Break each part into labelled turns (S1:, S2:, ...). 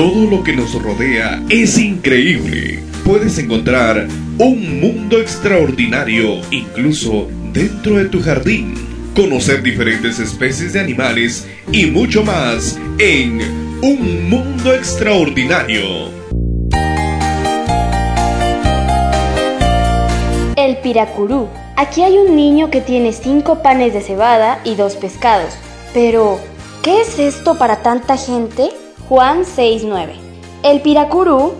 S1: Todo lo que nos rodea es increíble. Puedes encontrar un mundo extraordinario incluso dentro de tu jardín. Conocer diferentes especies de animales y mucho más en Un Mundo Extraordinario.
S2: El Piracurú. Aquí hay un niño que tiene cinco panes de cebada y dos pescados. Pero, ¿qué es esto para tanta gente? Juan 6.9. El piracurú,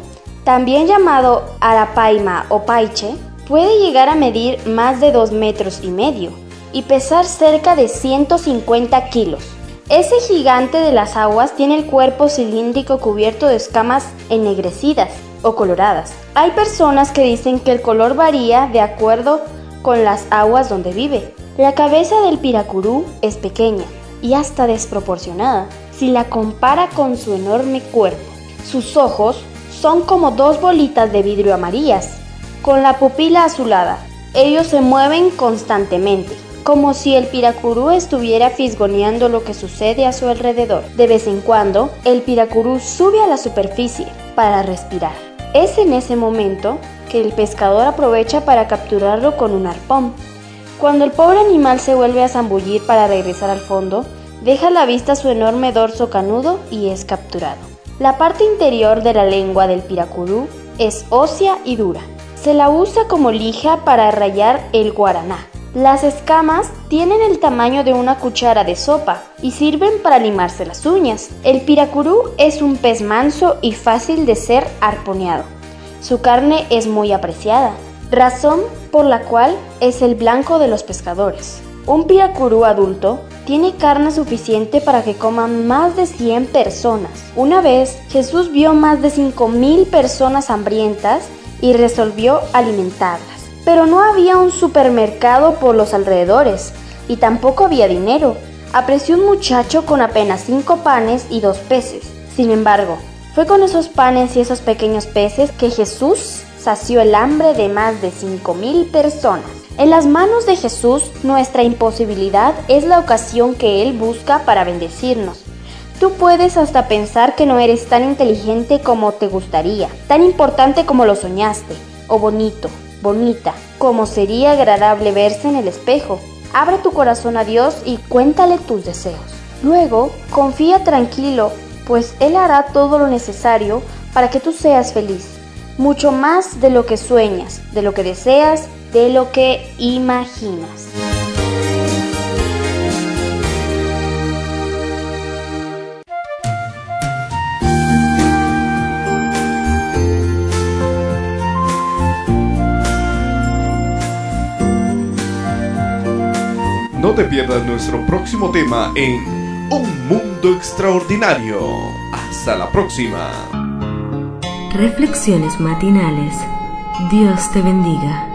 S2: también llamado arapaima o paiche, puede llegar a medir más de 2 metros y medio y pesar cerca de 150 kilos. Ese gigante de las aguas tiene el cuerpo cilíndrico cubierto de escamas ennegrecidas o coloradas. Hay personas que dicen que el color varía de acuerdo con las aguas donde vive. La cabeza del piracurú es pequeña y hasta desproporcionada si la compara con su enorme cuerpo. Sus ojos son como dos bolitas de vidrio amarillas, con la pupila azulada. Ellos se mueven constantemente, como si el piracurú estuviera fisgoneando lo que sucede a su alrededor. De vez en cuando, el piracurú sube a la superficie para respirar. Es en ese momento que el pescador aprovecha para capturarlo con un arpón. Cuando el pobre animal se vuelve a zambullir para regresar al fondo, Deja a la vista su enorme dorso canudo y es capturado. La parte interior de la lengua del piracurú es ósea y dura. Se la usa como lija para rayar el guaraná. Las escamas tienen el tamaño de una cuchara de sopa y sirven para limarse las uñas. El piracurú es un pez manso y fácil de ser arponeado. Su carne es muy apreciada, razón por la cual es el blanco de los pescadores. Un piracurú adulto tiene carne suficiente para que coman más de 100 personas. Una vez Jesús vio más de 5.000 personas hambrientas y resolvió alimentarlas. Pero no había un supermercado por los alrededores y tampoco había dinero. Apreció un muchacho con apenas 5 panes y 2 peces. Sin embargo, fue con esos panes y esos pequeños peces que Jesús sació el hambre de más de 5.000 personas. En las manos de Jesús, nuestra imposibilidad es la ocasión que Él busca para bendecirnos. Tú puedes hasta pensar que no eres tan inteligente como te gustaría, tan importante como lo soñaste, o bonito, bonita, como sería agradable verse en el espejo. Abre tu corazón a Dios y cuéntale tus deseos. Luego, confía tranquilo, pues Él hará todo lo necesario para que tú seas feliz, mucho más de lo que sueñas, de lo que deseas de lo que imaginas.
S1: No te pierdas nuestro próximo tema en Un Mundo Extraordinario. Hasta la próxima.
S3: Reflexiones matinales. Dios te bendiga.